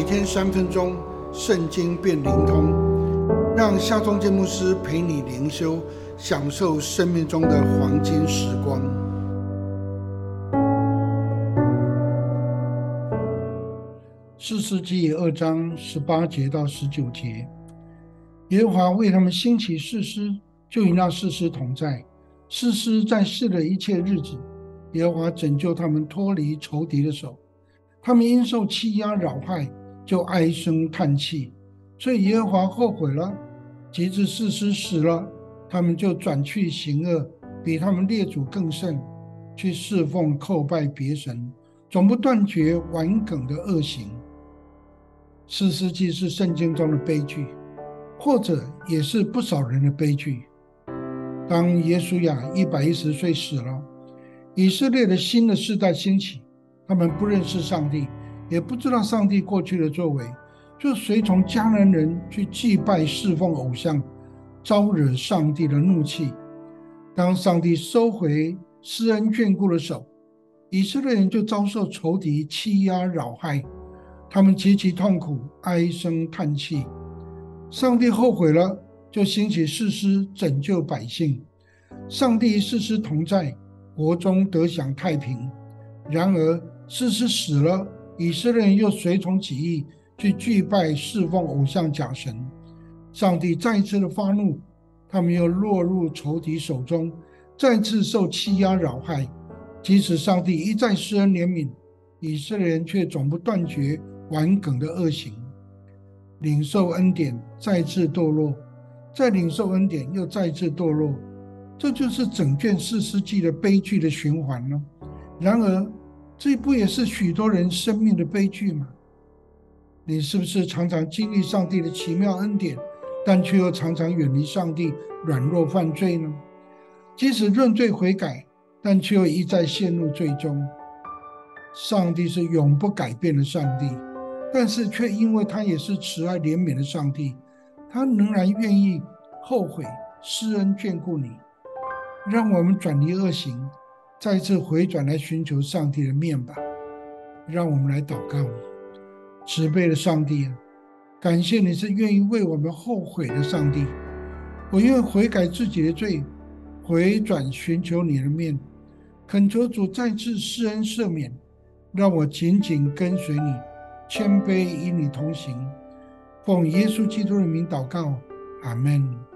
每天三分钟，圣经变灵通，让夏忠建牧师陪你灵修，享受生命中的黄金时光。四世纪二章十八节到十九节，耶和华为他们兴起士师，就与那士师同在。士师在世的一切日子，耶和华拯救他们脱离仇敌的手。他们因受欺压扰害，就唉声叹气，所以耶和华后悔了。及至士师死了，他们就转去行恶，比他们列祖更甚，去侍奉叩拜别神，总不断绝顽梗的恶行。四世纪是圣经中的悲剧，或者也是不少人的悲剧。当耶稣亚一百一十岁死了，以色列的新的世代兴起。他们不认识上帝，也不知道上帝过去的作为，就随从迦南人去祭拜侍奉偶像，招惹上帝的怒气。当上帝收回施恩眷顾的手，以色列人就遭受仇敌欺压扰害，他们极其痛苦，唉声叹气。上帝后悔了，就兴起士师拯救百姓。上帝士师同在，国中得享太平。然而，士师死了，以色列人又随从起义去祭拜侍奉偶像假神，上帝再一次的发怒，他们又落入仇敌手中，再次受欺压扰害。即使上帝一再施恩怜悯，以色列人却总不断绝顽梗的恶行，领受恩典再次堕落，再领受恩典又再次堕落，这就是整卷四世纪的悲剧的循环了。然而。这不也是许多人生命的悲剧吗？你是不是常常经历上帝的奇妙恩典，但却又常常远离上帝，软弱犯罪呢？即使认罪悔改，但却又一再陷入罪中。上帝是永不改变的上帝，但是却因为他也是慈爱怜悯的上帝，他仍然愿意后悔施恩眷顾你，让我们转离恶行。再次回转来寻求上帝的面吧，让我们来祷告。慈悲的上帝啊，感谢你是愿意为我们后悔的上帝。我愿悔改自己的罪，回转寻求你的面，恳求主再次施恩赦免，让我紧紧跟随你，谦卑与你同行。奉耶稣基督的名祷告，阿门。